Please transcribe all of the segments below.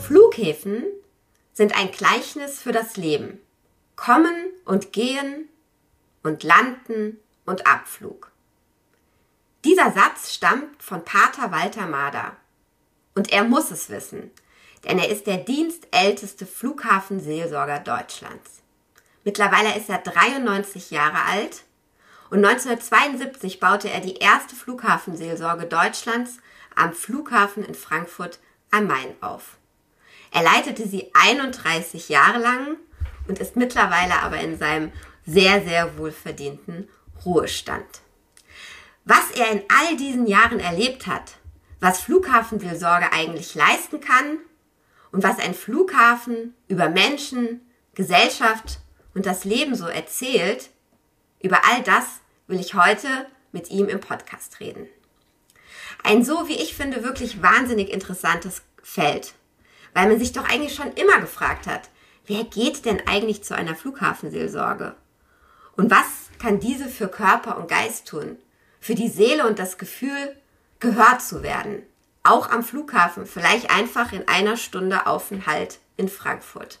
Flughäfen sind ein Gleichnis für das Leben. Kommen und gehen und landen und Abflug. Dieser Satz stammt von Pater Walter Mader. Und er muss es wissen, denn er ist der dienstälteste Flughafenseelsorger Deutschlands. Mittlerweile ist er 93 Jahre alt und 1972 baute er die erste Flughafenseelsorge Deutschlands am Flughafen in Frankfurt am Main auf. Er leitete sie 31 Jahre lang und ist mittlerweile aber in seinem sehr, sehr wohlverdienten Ruhestand. Was er in all diesen Jahren erlebt hat, was Flughafenseelsorge eigentlich leisten kann und was ein Flughafen über Menschen, Gesellschaft und das Leben so erzählt, über all das will ich heute mit ihm im Podcast reden. Ein so, wie ich finde, wirklich wahnsinnig interessantes Feld, weil man sich doch eigentlich schon immer gefragt hat, wer geht denn eigentlich zu einer Flughafenseelsorge? Und was kann diese für Körper und Geist tun? Für die Seele und das Gefühl, gehört zu werden. Auch am Flughafen, vielleicht einfach in einer Stunde Aufenthalt in Frankfurt.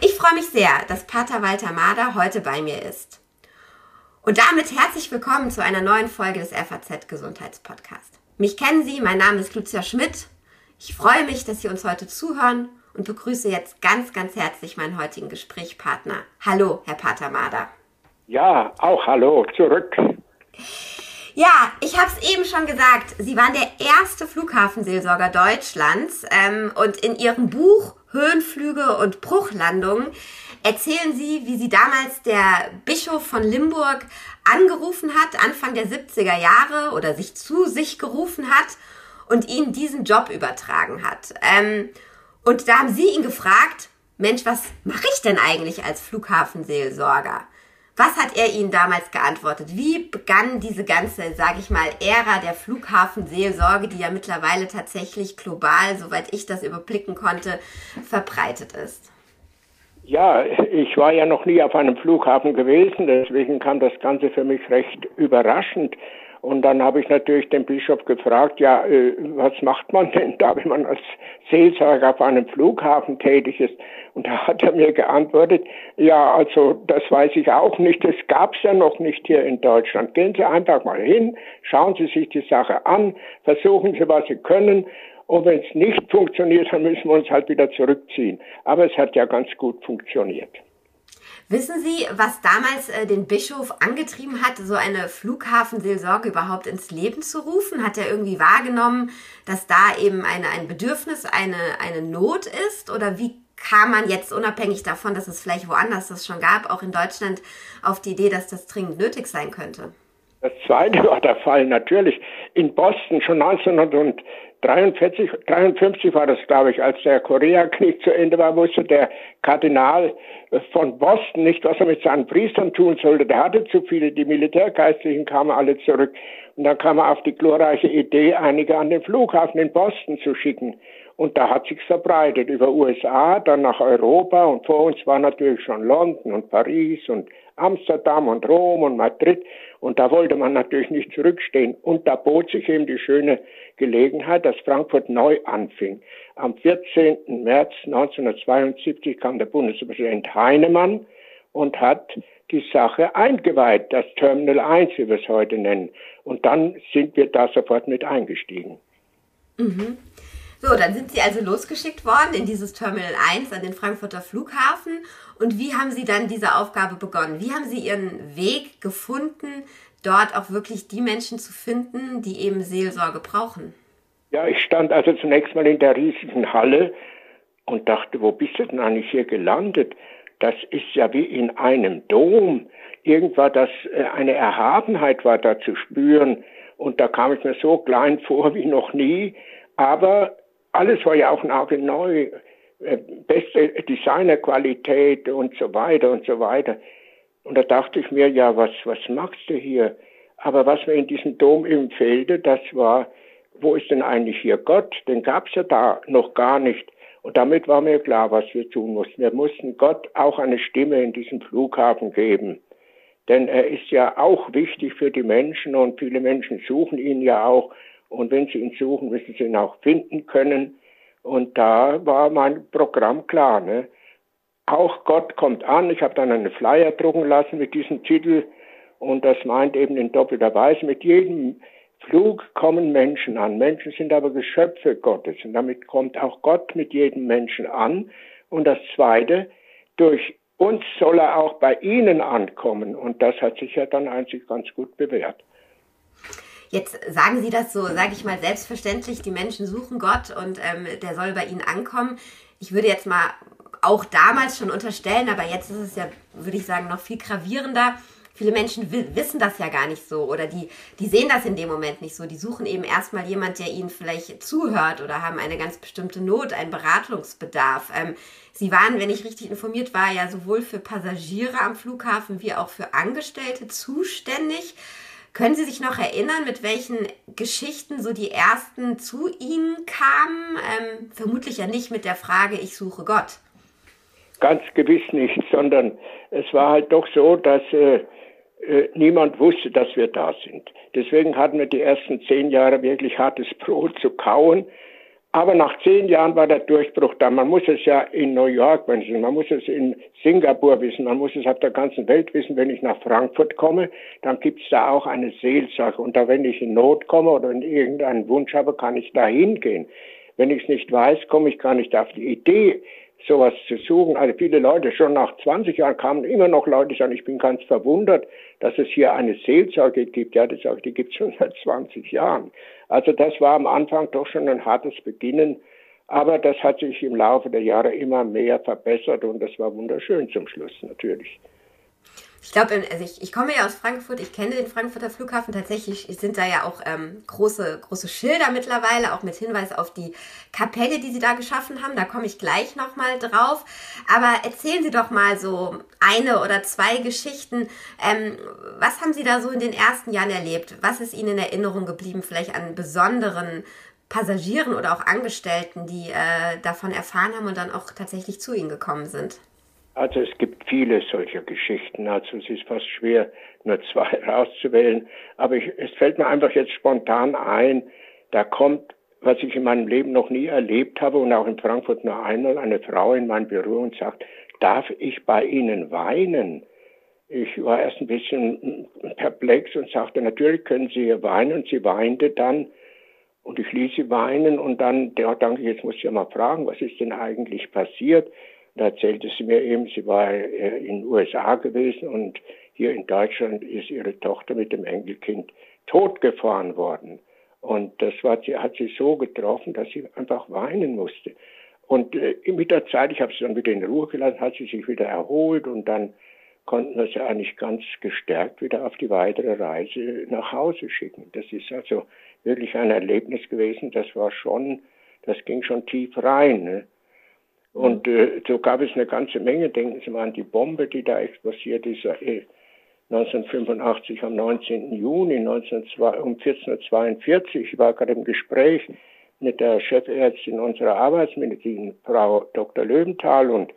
Ich freue mich sehr, dass Pater Walter Mader heute bei mir ist. Und damit herzlich willkommen zu einer neuen Folge des FAZ Gesundheitspodcast. Mich kennen Sie, mein Name ist Lucia Schmidt. Ich freue mich, dass Sie uns heute zuhören und begrüße jetzt ganz, ganz herzlich meinen heutigen Gesprächspartner. Hallo, Herr Pater Mader. Ja, auch hallo zurück. Ja, ich habe es eben schon gesagt. Sie waren der erste Flughafenseelsorger Deutschlands ähm, und in Ihrem Buch Höhenflüge und Bruchlandungen erzählen Sie, wie Sie damals der Bischof von Limburg angerufen hat, Anfang der 70er Jahre oder sich zu sich gerufen hat und Ihnen diesen Job übertragen hat. Ähm, und da haben Sie ihn gefragt, Mensch, was mache ich denn eigentlich als Flughafenseelsorger? Was hat er Ihnen damals geantwortet? Wie begann diese ganze, sage ich mal, Ära der Flughafenseelsorge, die ja mittlerweile tatsächlich global, soweit ich das überblicken konnte, verbreitet ist? Ja, ich war ja noch nie auf einem Flughafen gewesen, deswegen kam das Ganze für mich recht überraschend. Und dann habe ich natürlich den Bischof gefragt, ja, äh, was macht man denn da, wenn man als Seelsorger auf einem Flughafen tätig ist? Und da hat er mir geantwortet, ja, also das weiß ich auch nicht, das gab's ja noch nicht hier in Deutschland. Gehen Sie einfach mal hin, schauen Sie sich die Sache an, versuchen Sie, was Sie können. Und wenn es nicht funktioniert, dann müssen wir uns halt wieder zurückziehen. Aber es hat ja ganz gut funktioniert. Wissen Sie, was damals äh, den Bischof angetrieben hat, so eine Flughafenseelsorge überhaupt ins Leben zu rufen? Hat er irgendwie wahrgenommen, dass da eben eine, ein Bedürfnis, eine, eine Not ist? Oder wie kam man jetzt unabhängig davon, dass es vielleicht woanders das schon gab, auch in Deutschland auf die Idee, dass das dringend nötig sein könnte? Das zweite war der Fall natürlich in Boston schon 1900 43, 53 war das, glaube ich, als der Koreakrieg zu Ende war, wusste der Kardinal von Boston nicht, was er mit seinen Priestern tun sollte. Der hatte zu viele, die Militärgeistlichen kamen alle zurück. Und dann kam er auf die glorreiche Idee, einige an den Flughafen in Boston zu schicken. Und da hat sich's verbreitet über USA, dann nach Europa und vor uns war natürlich schon London und Paris und Amsterdam und Rom und Madrid. Und da wollte man natürlich nicht zurückstehen. Und da bot sich eben die schöne Gelegenheit, dass Frankfurt neu anfing. Am 14. März 1972 kam der Bundespräsident Heinemann und hat die Sache eingeweiht, das Terminal 1, wie wir es heute nennen. Und dann sind wir da sofort mit eingestiegen. Mhm. So, dann sind Sie also losgeschickt worden in dieses Terminal 1 an den Frankfurter Flughafen. Und wie haben Sie dann diese Aufgabe begonnen? Wie haben Sie Ihren Weg gefunden, dort auch wirklich die Menschen zu finden, die eben Seelsorge brauchen? Ja, ich stand also zunächst mal in der riesigen Halle und dachte, wo bist du denn eigentlich hier gelandet? das ist ja wie in einem Dom. Irgendwas, das, äh, eine Erhabenheit war da zu spüren. Und da kam ich mir so klein vor wie noch nie. Aber alles war ja auch neu. Äh, beste Designerqualität und so weiter und so weiter. Und da dachte ich mir, ja, was, was machst du hier? Aber was mir in diesem Dom im Felde, das war, wo ist denn eigentlich hier Gott? Den gab es ja da noch gar nicht. Und damit war mir klar, was wir tun mussten. Wir mussten Gott auch eine Stimme in diesem Flughafen geben. Denn er ist ja auch wichtig für die Menschen und viele Menschen suchen ihn ja auch. Und wenn sie ihn suchen, müssen sie ihn auch finden können. Und da war mein Programm klar. Ne? Auch Gott kommt an. Ich habe dann einen Flyer drucken lassen mit diesem Titel. Und das meint eben in doppelter Weise, mit jedem Flug kommen Menschen an. Menschen sind aber Geschöpfe Gottes. Und damit kommt auch Gott mit jedem Menschen an. Und das Zweite, durch uns soll er auch bei ihnen ankommen. Und das hat sich ja dann einzig ganz gut bewährt. Jetzt sagen Sie das so, sage ich mal, selbstverständlich, die Menschen suchen Gott und ähm, der soll bei ihnen ankommen. Ich würde jetzt mal auch damals schon unterstellen, aber jetzt ist es ja, würde ich sagen, noch viel gravierender. Viele Menschen wissen das ja gar nicht so oder die, die sehen das in dem Moment nicht so. Die suchen eben erstmal jemand, der ihnen vielleicht zuhört oder haben eine ganz bestimmte Not, einen Beratungsbedarf. Ähm, Sie waren, wenn ich richtig informiert war, ja sowohl für Passagiere am Flughafen wie auch für Angestellte zuständig. Können Sie sich noch erinnern, mit welchen Geschichten so die ersten zu Ihnen kamen? Ähm, vermutlich ja nicht mit der Frage, ich suche Gott. Ganz gewiss nicht, sondern es war halt doch so, dass äh, äh, niemand wusste, dass wir da sind. Deswegen hatten wir die ersten zehn Jahre wirklich hartes Brot zu kauen. Aber nach zehn Jahren war der Durchbruch da. Man muss es ja in New York wissen, man muss es in Singapur wissen, man muss es auf der ganzen Welt wissen. Wenn ich nach Frankfurt komme, dann gibt es da auch eine Seelsorge. Und da, wenn ich in Not komme oder in irgendeinen Wunsch habe, kann ich da hingehen. Wenn ich es nicht weiß, komme ich gar nicht auf die Idee, sowas zu suchen. Also viele Leute, schon nach 20 Jahren kamen immer noch Leute, sagen, ich bin ganz verwundert, dass es hier eine Seelsorge gibt. Ja, das sage ich, die gibt es schon seit 20 Jahren. Also das war am Anfang doch schon ein hartes Beginnen, aber das hat sich im Laufe der Jahre immer mehr verbessert und das war wunderschön zum Schluss natürlich. Ich glaube, also ich, ich komme ja aus Frankfurt, ich kenne den Frankfurter Flughafen. Tatsächlich sind da ja auch ähm, große, große Schilder mittlerweile, auch mit Hinweis auf die Kapelle, die sie da geschaffen haben. Da komme ich gleich nochmal drauf. Aber erzählen Sie doch mal so eine oder zwei Geschichten. Ähm, was haben Sie da so in den ersten Jahren erlebt? Was ist Ihnen in Erinnerung geblieben, vielleicht an besonderen Passagieren oder auch Angestellten, die äh, davon erfahren haben und dann auch tatsächlich zu Ihnen gekommen sind? Also es gibt viele solcher Geschichten. Also es ist fast schwer, nur zwei rauszuwählen. Aber ich, es fällt mir einfach jetzt spontan ein, da kommt, was ich in meinem Leben noch nie erlebt habe und auch in Frankfurt nur einmal, eine Frau in mein Büro und sagt, darf ich bei Ihnen weinen? Ich war erst ein bisschen perplex und sagte, natürlich können Sie hier weinen. Und sie weinte dann. Und ich ließ sie weinen und dann, ja, danke, jetzt muss ich ja mal fragen, was ist denn eigentlich passiert? Da erzählte sie mir eben, sie war äh, in den USA gewesen und hier in Deutschland ist ihre Tochter mit dem Enkelkind totgefahren worden. Und das war, sie hat sie so getroffen, dass sie einfach weinen musste. Und äh, mit der Zeit, ich habe sie dann wieder in Ruhe gelassen, hat sie sich wieder erholt und dann konnten wir sie eigentlich ganz gestärkt wieder auf die weitere Reise nach Hause schicken. Das ist also wirklich ein Erlebnis gewesen, das war schon, das ging schon tief rein. Ne? Und äh, so gab es eine ganze Menge. Denken Sie mal an die Bombe, die da explodiert ist. Äh, 1985 am 19. Juni 1902, um 14.42 Uhr. Ich war gerade im Gespräch mit der Chefärztin unserer Arbeitsmedizin, Frau Dr. Löwenthal. Und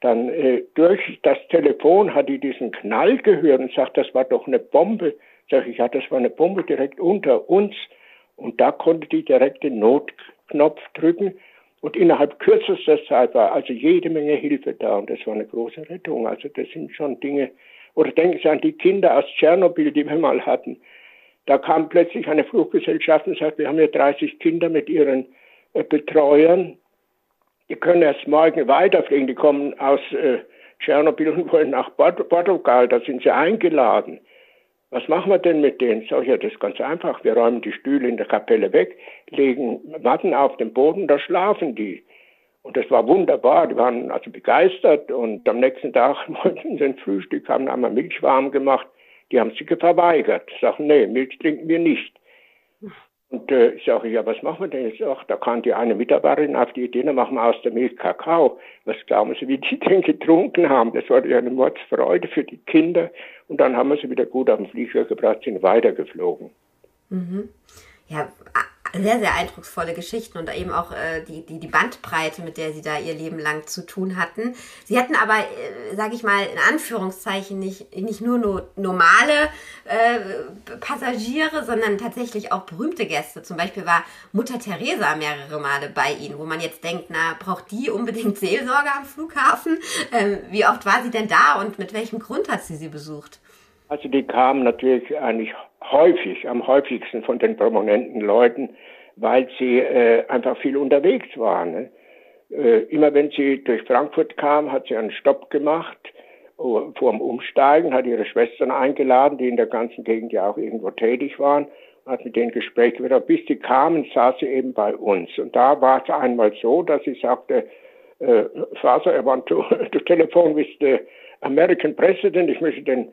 dann äh, durch das Telefon hat die diesen Knall gehört und sagt, das war doch eine Bombe. Sag ich, ja, das war eine Bombe direkt unter uns. Und da konnte die direkt den Notknopf drücken und innerhalb kürzester Zeit war also jede Menge Hilfe da und das war eine große Rettung. Also das sind schon Dinge. Oder denken Sie an die Kinder aus Tschernobyl, die wir mal hatten. Da kam plötzlich eine Fluggesellschaft und sagt, wir haben hier 30 Kinder mit ihren äh, Betreuern. Die können erst morgen weiterfliegen. Die kommen aus äh, Tschernobyl und wollen nach Portugal. Da sind sie eingeladen. Was machen wir denn mit denen? Sag ich, ja, das ist ganz einfach. Wir räumen die Stühle in der Kapelle weg, legen Matten auf den Boden, da schlafen die. Und das war wunderbar. Die waren also begeistert und am nächsten Tag wollten sie ein Frühstück haben, wir Milch warm gemacht. Die haben sich verweigert. Sagen, nee, Milch trinken wir nicht. Und äh, ich sage, ja, was machen wir denn jetzt? Ach, da kam die eine Mitarbeiterin auf die Idee, dann machen wir aus der Milch Kakao. Was glauben Sie, wie die denn getrunken haben? Das war ja eine Mordsfreude für die Kinder. Und dann haben wir sie wieder gut auf den Flieger gebracht, sind weitergeflogen. Mhm. Ja, sehr, sehr eindrucksvolle Geschichten und eben auch äh, die, die, die Bandbreite, mit der sie da ihr Leben lang zu tun hatten. Sie hatten aber, äh, sage ich mal, in Anführungszeichen nicht, nicht nur no, normale äh, Passagiere, sondern tatsächlich auch berühmte Gäste. Zum Beispiel war Mutter Teresa mehrere Male bei ihnen, wo man jetzt denkt, na, braucht die unbedingt Seelsorge am Flughafen? Ähm, wie oft war sie denn da und mit welchem Grund hat sie sie besucht? Also die kamen natürlich eigentlich häufig, am häufigsten von den prominenten Leuten, weil sie äh, einfach viel unterwegs waren. Ne? Äh, immer wenn sie durch Frankfurt kam, hat sie einen Stopp gemacht oh, vor dem Umsteigen, hat ihre Schwestern eingeladen, die in der ganzen Gegend ja auch irgendwo tätig waren, hat mit denen Gespräche wieder. Bis sie kamen, saß sie eben bei uns. Und da war es einmal so, dass sie sagte, äh, Father, I want to, to telephone with the American President. Ich möchte den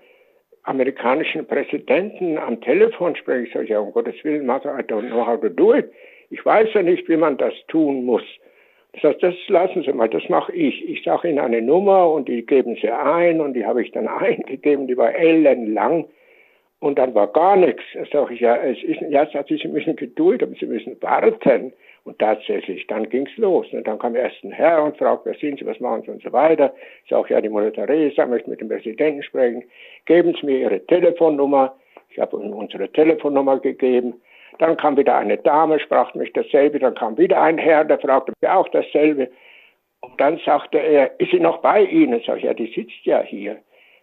amerikanischen Präsidenten am Telefon spreche, ich sage, ja, um Gottes Willen, Mother, I don't know how to do it. Ich weiß ja nicht, wie man das tun muss. Das heißt, das lassen Sie mal, das mache ich. Ich sage Ihnen eine Nummer und die geben Sie ein und die habe ich dann eingegeben, die war ellenlang und dann war gar nichts. Da sage ich, ja, es ist, ja, Sie müssen Geduld haben, Sie müssen warten. Und tatsächlich, dann ging's los. Und dann kam erst ein Herr und fragt, wer sind Sie, was machen Sie und so weiter. Ich sage, ja, die Mutter Teresa möchte mit dem Präsidenten sprechen. Geben Sie mir Ihre Telefonnummer. Ich habe ihm unsere Telefonnummer gegeben. Dann kam wieder eine Dame, sprach mich dasselbe. Dann kam wieder ein Herr, der fragte mich auch dasselbe. Und dann sagte er, ist sie noch bei Ihnen? Sag ich, ja, die sitzt ja hier.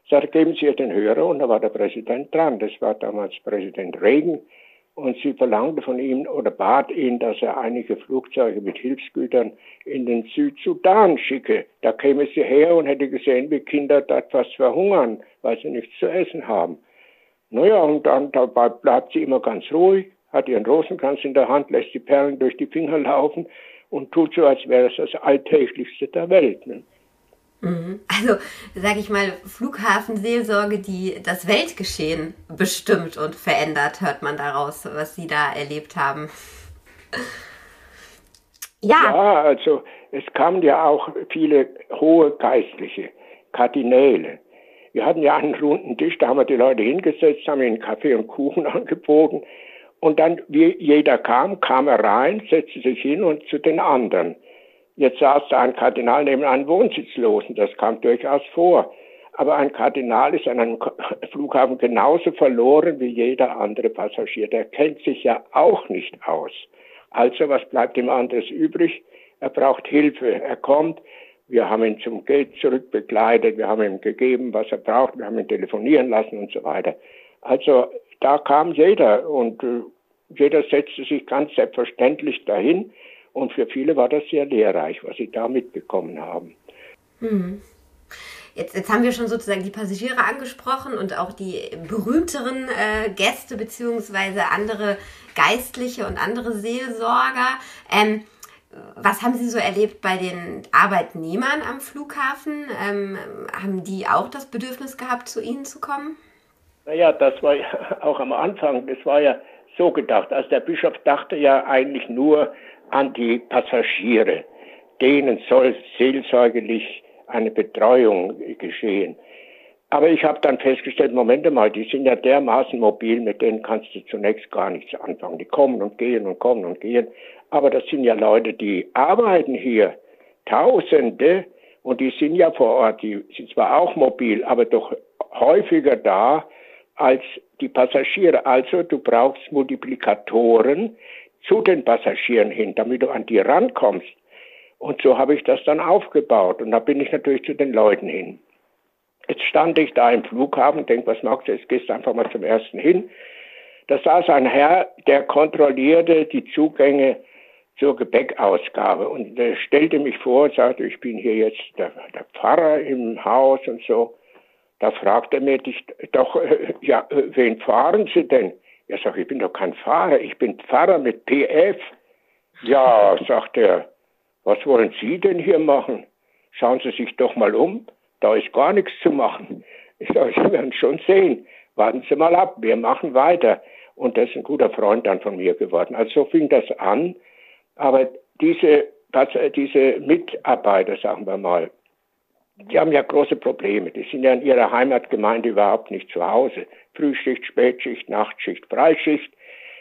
Sagte, geben Sie ihr den Hörer. Und da war der Präsident dran. Das war damals Präsident Reagan und sie verlangte von ihm oder bat ihn, dass er einige Flugzeuge mit Hilfsgütern in den Südsudan schicke. Da käme sie her und hätte gesehen, wie Kinder dort fast verhungern, weil sie nichts zu essen haben. Naja, und dann dabei bleibt sie immer ganz ruhig, hat ihren Rosenkranz in der Hand, lässt die Perlen durch die Finger laufen und tut so, als wäre es das Alltäglichste der Welt. Ne? Mhm. Also, sage ich mal, Flughafenseelsorge, die das Weltgeschehen bestimmt und verändert, hört man daraus, was Sie da erlebt haben. Ja. Ja, also es kamen ja auch viele hohe Geistliche, Kardinäle. Wir hatten ja einen runden Tisch, da haben wir die Leute hingesetzt, haben ihnen Kaffee und Kuchen angeboten. Und dann, wie jeder kam, kam er rein, setzte sich hin und zu den anderen. Jetzt saß da ein Kardinal neben einem Wohnsitzlosen, das kam durchaus vor. Aber ein Kardinal ist an einem Flughafen genauso verloren wie jeder andere Passagier. Der kennt sich ja auch nicht aus. Also was bleibt ihm anderes übrig? Er braucht Hilfe. Er kommt. Wir haben ihn zum Geld zurück begleitet. Wir haben ihm gegeben, was er braucht. Wir haben ihn telefonieren lassen und so weiter. Also da kam jeder und äh, jeder setzte sich ganz selbstverständlich dahin. Und für viele war das sehr lehrreich, was sie da mitbekommen haben. Hm. Jetzt, jetzt haben wir schon sozusagen die Passagiere angesprochen und auch die berühmteren äh, Gäste beziehungsweise andere Geistliche und andere Seelsorger. Ähm, was haben Sie so erlebt bei den Arbeitnehmern am Flughafen? Ähm, haben die auch das Bedürfnis gehabt, zu Ihnen zu kommen? Naja, das war ja auch am Anfang, das war ja so gedacht. Also der Bischof dachte ja eigentlich nur an die Passagiere. Denen soll seelsorgerlich eine Betreuung geschehen. Aber ich habe dann festgestellt, Moment mal, die sind ja dermaßen mobil, mit denen kannst du zunächst gar nichts anfangen. Die kommen und gehen und kommen und gehen. Aber das sind ja Leute, die arbeiten hier. Tausende. Und die sind ja vor Ort. Die sind zwar auch mobil, aber doch häufiger da als die Passagiere. Also du brauchst Multiplikatoren, zu den Passagieren hin, damit du an die rankommst. Und so habe ich das dann aufgebaut. Und da bin ich natürlich zu den Leuten hin. Jetzt stand ich da im Flughafen, denk, was magst du, jetzt gehst du einfach mal zum ersten hin. Da saß ein Herr, der kontrollierte die Zugänge zur Gepäckausgabe und er stellte mich vor und sagte, ich bin hier jetzt der, der Pfarrer im Haus und so. Da fragte er mich doch, äh, ja, äh, wen fahren Sie denn? Ja, sag ich, bin doch kein Fahrer, ich bin Pfarrer mit PF. Ja, sagt er, was wollen Sie denn hier machen? Schauen Sie sich doch mal um, da ist gar nichts zu machen. Ich sage, Sie werden schon sehen, warten Sie mal ab, wir machen weiter. Und das ist ein guter Freund dann von mir geworden. Also so fing das an. Aber diese, diese Mitarbeiter, sagen wir mal, die haben ja große Probleme. Die sind ja in ihrer Heimatgemeinde überhaupt nicht zu Hause. Frühschicht, Spätschicht, Nachtschicht, Freischicht.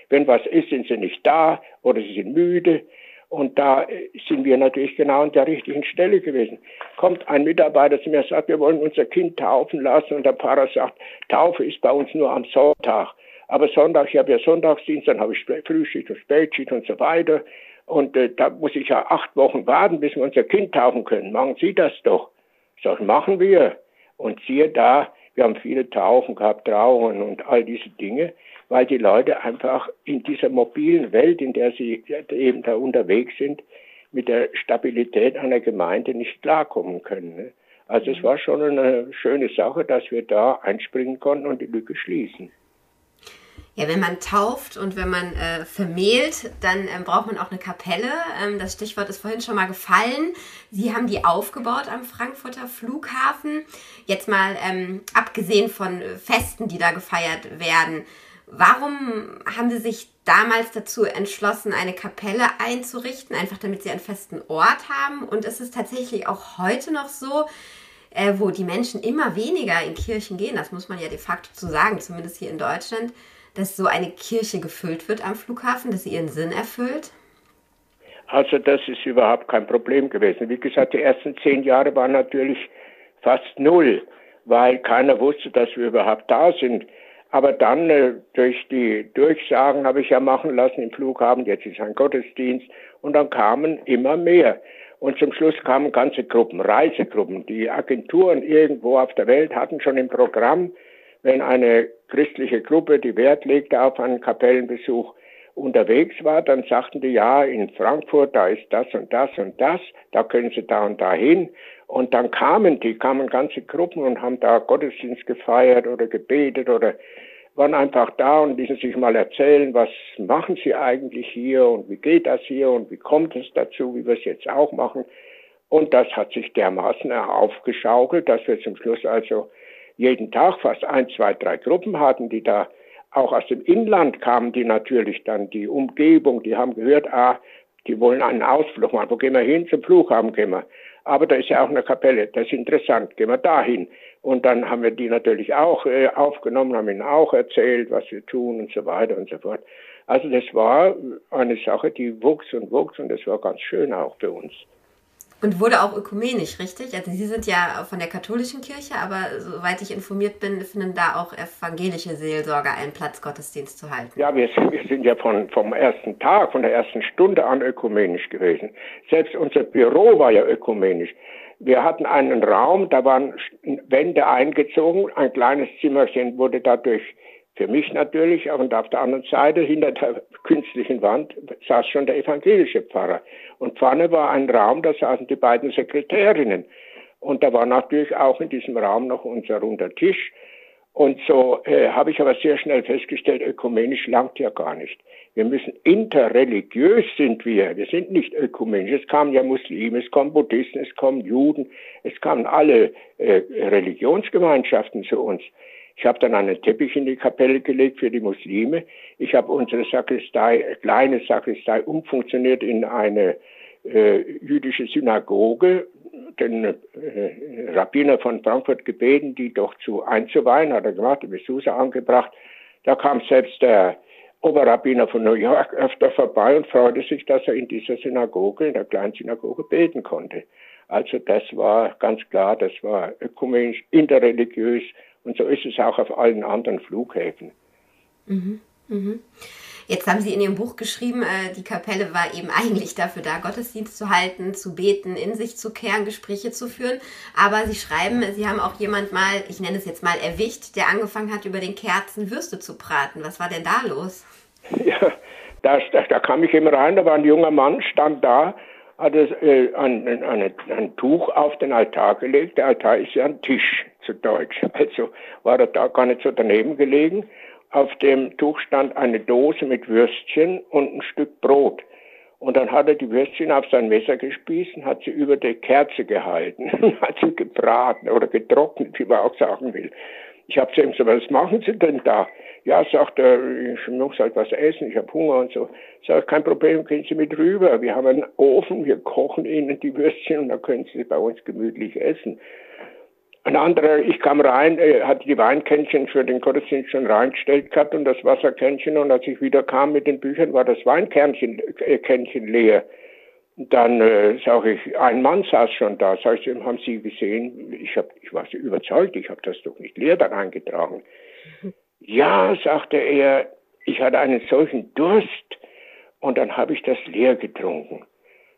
Wenn was ist, sind sie nicht da oder sie sind müde. Und da sind wir natürlich genau an der richtigen Stelle gewesen. Kommt ein Mitarbeiter zu mir und sagt, wir wollen unser Kind taufen lassen. Und der Pfarrer sagt, Taufe ist bei uns nur am Sonntag. Aber Sonntag, ich habe ja Sonntagsdienst, dann habe ich Frühschicht und Spätschicht und so weiter. Und äh, da muss ich ja acht Wochen warten, bis wir unser Kind taufen können. Machen Sie das doch. Das machen wir. Und siehe da, wir haben viele Taufen gehabt, Trauungen und all diese Dinge, weil die Leute einfach in dieser mobilen Welt, in der sie eben da unterwegs sind, mit der Stabilität einer Gemeinde nicht klarkommen können. Ne? Also es war schon eine schöne Sache, dass wir da einspringen konnten und die Lücke schließen. Ja, wenn man tauft und wenn man äh, vermählt, dann ähm, braucht man auch eine Kapelle. Ähm, das Stichwort ist vorhin schon mal gefallen. Sie haben die aufgebaut am Frankfurter Flughafen. Jetzt mal ähm, abgesehen von Festen, die da gefeiert werden. Warum haben Sie sich damals dazu entschlossen, eine Kapelle einzurichten, einfach damit Sie einen festen Ort haben? Und ist es tatsächlich auch heute noch so, äh, wo die Menschen immer weniger in Kirchen gehen, das muss man ja de facto zu sagen, zumindest hier in Deutschland, dass so eine Kirche gefüllt wird am Flughafen, dass sie ihren Sinn erfüllt? Also das ist überhaupt kein Problem gewesen. Wie gesagt, die ersten zehn Jahre waren natürlich fast null, weil keiner wusste, dass wir überhaupt da sind. Aber dann äh, durch die Durchsagen habe ich ja machen lassen im Flughafen, jetzt ist ein Gottesdienst und dann kamen immer mehr. Und zum Schluss kamen ganze Gruppen, Reisegruppen. Die Agenturen irgendwo auf der Welt hatten schon im Programm, wenn eine christliche Gruppe, die Wert legte auf einen Kapellenbesuch, unterwegs war, dann sagten die, ja, in Frankfurt, da ist das und das und das, da können sie da und da hin. Und dann kamen die, kamen ganze Gruppen und haben da Gottesdienst gefeiert oder gebetet oder waren einfach da und ließen sich mal erzählen, was machen sie eigentlich hier und wie geht das hier und wie kommt es dazu, wie wir es jetzt auch machen. Und das hat sich dermaßen aufgeschaukelt, dass wir zum Schluss also jeden Tag fast ein, zwei, drei Gruppen hatten, die da auch aus dem Inland kamen, die natürlich dann die Umgebung, die haben gehört, ah, die wollen einen Ausflug machen. Wo gehen wir hin? Zum Flughafen gehen wir. Aber da ist ja auch eine Kapelle, das ist interessant, gehen wir dahin. Und dann haben wir die natürlich auch äh, aufgenommen, haben ihnen auch erzählt, was wir tun und so weiter und so fort. Also das war eine Sache, die wuchs und wuchs und das war ganz schön auch für uns. Und wurde auch ökumenisch, richtig? Also Sie sind ja von der katholischen Kirche, aber soweit ich informiert bin, finden da auch evangelische Seelsorger einen Platz, Gottesdienst zu halten. Ja, wir, wir sind ja von, vom ersten Tag, von der ersten Stunde an ökumenisch gewesen. Selbst unser Büro war ja ökumenisch. Wir hatten einen Raum, da waren Wände eingezogen, ein kleines Zimmerchen wurde dadurch für mich natürlich, und auf der anderen Seite, hinter der künstlichen Wand, saß schon der evangelische Pfarrer. Und vorne war ein Raum, da saßen die beiden Sekretärinnen. Und da war natürlich auch in diesem Raum noch unser runder Tisch. Und so äh, habe ich aber sehr schnell festgestellt, ökumenisch langt ja gar nicht. Wir müssen interreligiös sind wir. Wir sind nicht ökumenisch. Es kamen ja Muslime, es kommen Buddhisten, es kommen Juden, es kamen alle äh, Religionsgemeinschaften zu uns. Ich habe dann einen Teppich in die Kapelle gelegt für die Muslime. Ich habe unsere Sakristei, kleine Sakristei umfunktioniert in eine äh, jüdische Synagoge, den äh, Rabbiner von Frankfurt gebeten, die doch zu einzuweihen, hat er gemacht, die Besucher angebracht. Da kam selbst der Oberrabbiner von New York öfter vorbei und freute sich, dass er in dieser Synagoge, in der kleinen Synagoge beten konnte. Also das war ganz klar, das war ökumenisch, interreligiös, und so ist es auch auf allen anderen Flughäfen. Mhm. Mhm. Jetzt haben Sie in Ihrem Buch geschrieben, äh, die Kapelle war eben eigentlich dafür da, Gottesdienst zu halten, zu beten, in sich zu kehren, Gespräche zu führen. Aber Sie schreiben, Sie haben auch jemand mal, ich nenne es jetzt mal erwischt, der angefangen hat, über den Kerzen Würste zu braten. Was war denn da los? Ja, da, da, da kam ich immer rein, da war ein junger Mann, stand da, hat äh, ein, ein, ein Tuch auf den Altar gelegt. Der Altar ist ja ein Tisch zu Deutsch. Also war er da gar nicht so daneben gelegen. Auf dem Tuch stand eine Dose mit Würstchen und ein Stück Brot. Und dann hat er die Würstchen auf sein Messer gespießt und hat sie über die Kerze gehalten hat sie gebraten oder getrocknet, wie man auch sagen will. Ich habe zu ihm gesagt, was machen Sie denn da? Ja, sagt er, ich muss halt was essen, ich habe Hunger und so. Sag, kein Problem, gehen Sie mit rüber. Wir haben einen Ofen, wir kochen Ihnen die Würstchen und dann können Sie bei uns gemütlich essen. Ein anderer, ich kam rein, hatte die Weinkännchen für den Gottesdienst schon reingestellt gehabt und das Wasserkännchen und als ich wieder kam mit den Büchern, war das Weinkännchen äh, leer. Dann äh, sage ich, ein Mann saß schon da. Sag ich, haben Sie gesehen? Ich, hab, ich war so überzeugt, ich habe das doch nicht leer da reingetragen. ja, sagte er, ich hatte einen solchen Durst und dann habe ich das leer getrunken.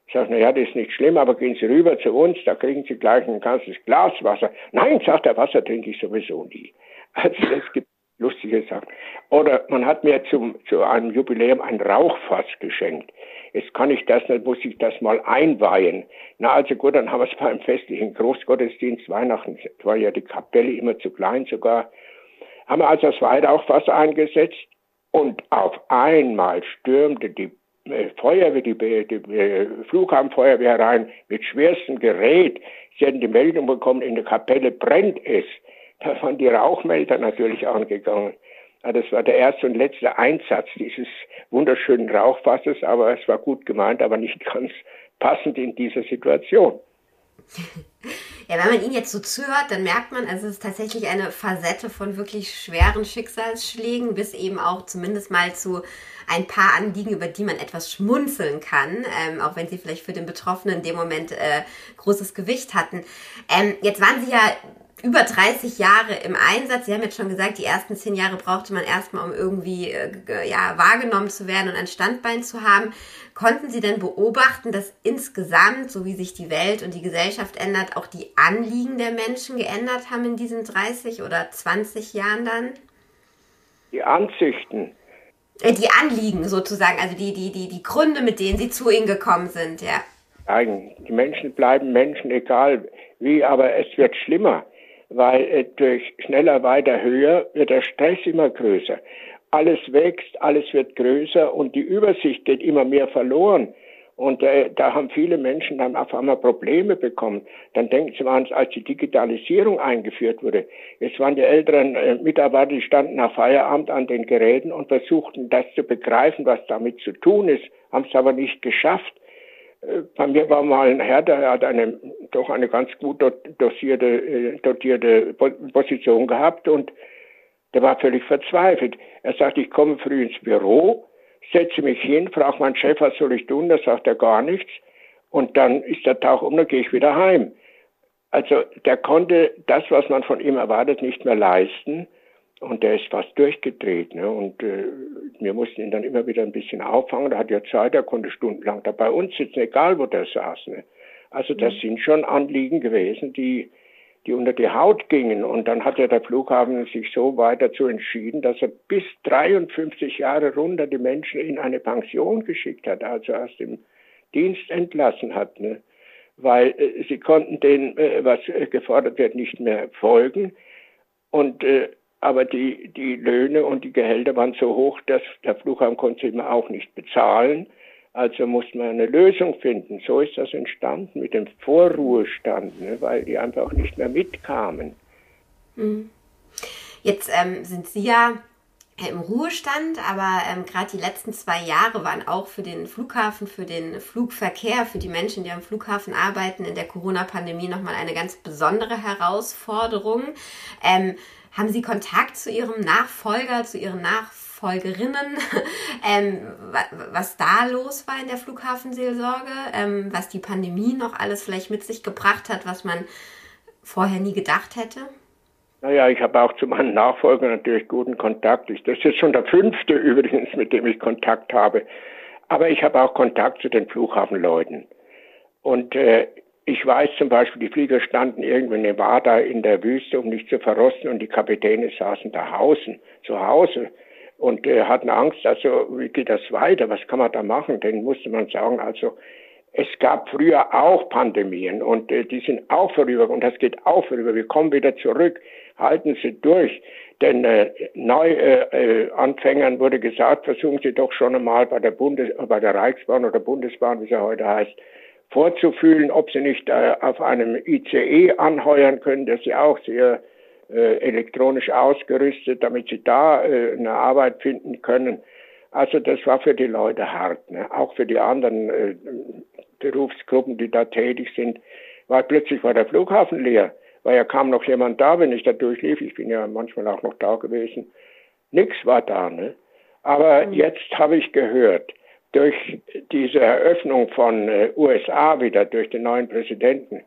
Ich sage, naja, das ist nicht schlimm, aber gehen Sie rüber zu uns, da kriegen Sie gleich ein ganzes Glas Wasser. Nein, sagt er, Wasser trinke ich sowieso nie. Also es gibt lustige Sachen. Oder man hat mir zum, zu einem Jubiläum ein Rauchfass geschenkt. Jetzt kann ich das nicht, muss ich das mal einweihen. Na, also gut, dann haben wir es beim festlichen Großgottesdienst Weihnachten, war ja die Kapelle immer zu klein sogar, haben wir also das Weihrauchfass eingesetzt und auf einmal stürmte die äh, Feuerwehr, die, die, die äh, Flughafenfeuerwehr rein mit schwerstem Gerät. Sie hatten die Meldung bekommen, in der Kapelle brennt es. Da waren die Rauchmelder natürlich angegangen. Das war der erste und letzte Einsatz dieses wunderschönen Rauchfasses, aber es war gut gemeint, aber nicht ganz passend in dieser Situation. Ja, wenn man ihn jetzt so zuhört, dann merkt man, also es ist tatsächlich eine Facette von wirklich schweren Schicksalsschlägen, bis eben auch zumindest mal zu ein paar Anliegen, über die man etwas schmunzeln kann, ähm, auch wenn sie vielleicht für den Betroffenen in dem Moment äh, großes Gewicht hatten. Ähm, jetzt waren Sie ja über 30 Jahre im Einsatz. Sie haben jetzt schon gesagt, die ersten zehn Jahre brauchte man erstmal, um irgendwie äh, ja, wahrgenommen zu werden und ein Standbein zu haben. Konnten Sie denn beobachten, dass insgesamt, so wie sich die Welt und die Gesellschaft ändert, auch die Anliegen der Menschen geändert haben in diesen 30 oder 20 Jahren dann? Die Ansichten. Äh, die Anliegen sozusagen, also die, die, die, die Gründe, mit denen Sie zu Ihnen gekommen sind, ja. Nein, die Menschen bleiben Menschen, egal wie, aber es wird schlimmer weil äh, durch schneller, weiter, höher wird der Stress immer größer. Alles wächst, alles wird größer und die Übersicht geht immer mehr verloren. Und äh, da haben viele Menschen dann auf einmal Probleme bekommen. Dann denken sie mal, als die Digitalisierung eingeführt wurde. Jetzt waren die älteren äh, Mitarbeiter, die standen nach Feierabend an den Geräten und versuchten das zu begreifen, was damit zu tun ist, haben es aber nicht geschafft. Bei mir war mal ein Herr, der hat eine, doch eine ganz gut dosierte, äh, dotierte Position gehabt und der war völlig verzweifelt. Er sagt, ich komme früh ins Büro, setze mich hin, frage meinen Chef, was soll ich tun? Da sagt er gar nichts. Und dann ist der Tag um, dann gehe ich wieder heim. Also der konnte das, was man von ihm erwartet, nicht mehr leisten. Und der ist fast durchgedreht. Ne? Und äh, wir mussten ihn dann immer wieder ein bisschen auffangen. Er hat ja Zeit, er konnte stundenlang da bei uns sitzen, egal wo der saß. Ne? Also das mhm. sind schon Anliegen gewesen, die, die unter die Haut gingen. Und dann hat ja der Flughafen sich so weit dazu entschieden, dass er bis 53 Jahre runter die Menschen in eine Pension geschickt hat, also aus dem Dienst entlassen hat. Ne? Weil äh, sie konnten dem, äh, was gefordert wird, nicht mehr folgen. Und äh, aber die, die Löhne und die Gehälter waren so hoch, dass der Flughafen konnte immer auch nicht bezahlen. Also musste man eine Lösung finden. So ist das entstanden mit dem Vorruhestand, ne, weil die einfach nicht mehr mitkamen. Hm. Jetzt ähm, sind Sie ja im Ruhestand, aber ähm, gerade die letzten zwei Jahre waren auch für den Flughafen, für den Flugverkehr, für die Menschen, die am Flughafen arbeiten, in der Corona-Pandemie nochmal eine ganz besondere Herausforderung. Ähm, haben Sie Kontakt zu Ihrem Nachfolger, zu Ihren Nachfolgerinnen, ähm, was da los war in der Flughafenseelsorge, ähm, was die Pandemie noch alles vielleicht mit sich gebracht hat, was man vorher nie gedacht hätte? Naja, ich habe auch zu meinen Nachfolgern natürlich guten Kontakt. Das ist jetzt schon der fünfte übrigens, mit dem ich Kontakt habe. Aber ich habe auch Kontakt zu den Flughafenleuten. Und äh, ich weiß zum Beispiel, die Flieger standen irgendwo in Nevada in der Wüste, um nicht zu verrosten, und die Kapitäne saßen da hausen, zu Hause und äh, hatten Angst, also wie geht das weiter, was kann man da machen? Denn musste man sagen, also es gab früher auch Pandemien und äh, die sind auch vorüber und das geht auch vorüber. Wir kommen wieder zurück, halten Sie durch. den äh, Neuanfängern äh, wurde gesagt, versuchen Sie doch schon einmal bei der Bundes bei der Reichsbahn oder Bundesbahn, wie sie heute heißt, vorzufühlen, ob sie nicht äh, auf einem ICE anheuern können, das sie auch sehr äh, elektronisch ausgerüstet, damit sie da äh, eine Arbeit finden können. Also das war für die Leute hart, ne? auch für die anderen äh, Berufsgruppen, die da tätig sind, war plötzlich war der Flughafen leer, weil ja kaum noch jemand da, wenn ich da durchlief. Ich bin ja manchmal auch noch da gewesen. Nix war da, ne? Aber mhm. jetzt habe ich gehört, durch diese Eröffnung von äh, USA wieder, durch den neuen Präsidenten,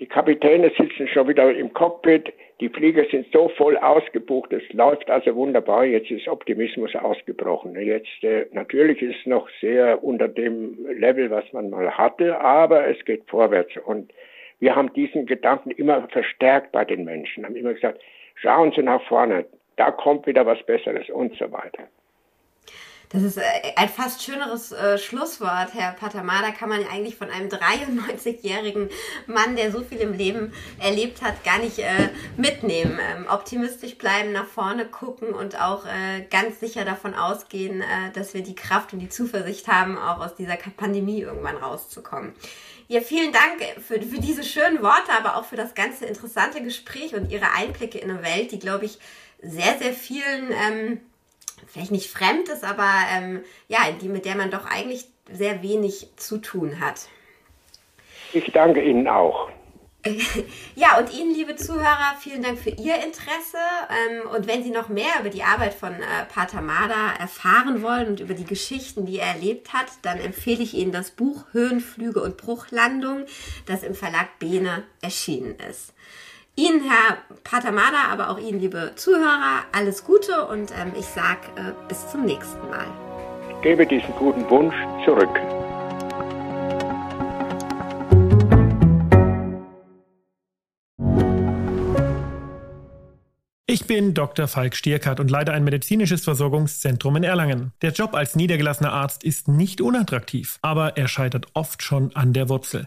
die Kapitäne sitzen schon wieder im Cockpit, die Flieger sind so voll ausgebucht, es läuft also wunderbar. Jetzt ist Optimismus ausgebrochen. Jetzt äh, natürlich ist es noch sehr unter dem Level, was man mal hatte, aber es geht vorwärts. Und wir haben diesen Gedanken immer verstärkt bei den Menschen, haben immer gesagt, schauen Sie nach vorne, da kommt wieder was Besseres und so weiter. Das ist äh, ein fast schöneres äh, Schlusswort, Herr Patamada, kann man eigentlich von einem 93-jährigen Mann, der so viel im Leben erlebt hat, gar nicht äh, mitnehmen. Ähm, optimistisch bleiben, nach vorne gucken und auch äh, ganz sicher davon ausgehen, äh, dass wir die Kraft und die Zuversicht haben, auch aus dieser Pandemie irgendwann rauszukommen. Ja, vielen Dank für, für diese schönen Worte, aber auch für das ganze interessante Gespräch und Ihre Einblicke in eine Welt, die, glaube ich, sehr, sehr vielen... Ähm, vielleicht nicht fremd ist, aber ähm, ja, die, mit der man doch eigentlich sehr wenig zu tun hat. Ich danke Ihnen auch. Ja, und Ihnen, liebe Zuhörer, vielen Dank für Ihr Interesse. Ähm, und wenn Sie noch mehr über die Arbeit von äh, Pater Mada erfahren wollen und über die Geschichten, die er erlebt hat, dann empfehle ich Ihnen das Buch Höhenflüge und Bruchlandung, das im Verlag Bene erschienen ist. Ihnen, Herr Patamada, aber auch Ihnen, liebe Zuhörer, alles Gute und ähm, ich sage äh, bis zum nächsten Mal. Ich gebe diesen guten Wunsch zurück. Ich bin Dr. Falk Stierkart und leite ein medizinisches Versorgungszentrum in Erlangen. Der Job als niedergelassener Arzt ist nicht unattraktiv, aber er scheitert oft schon an der Wurzel.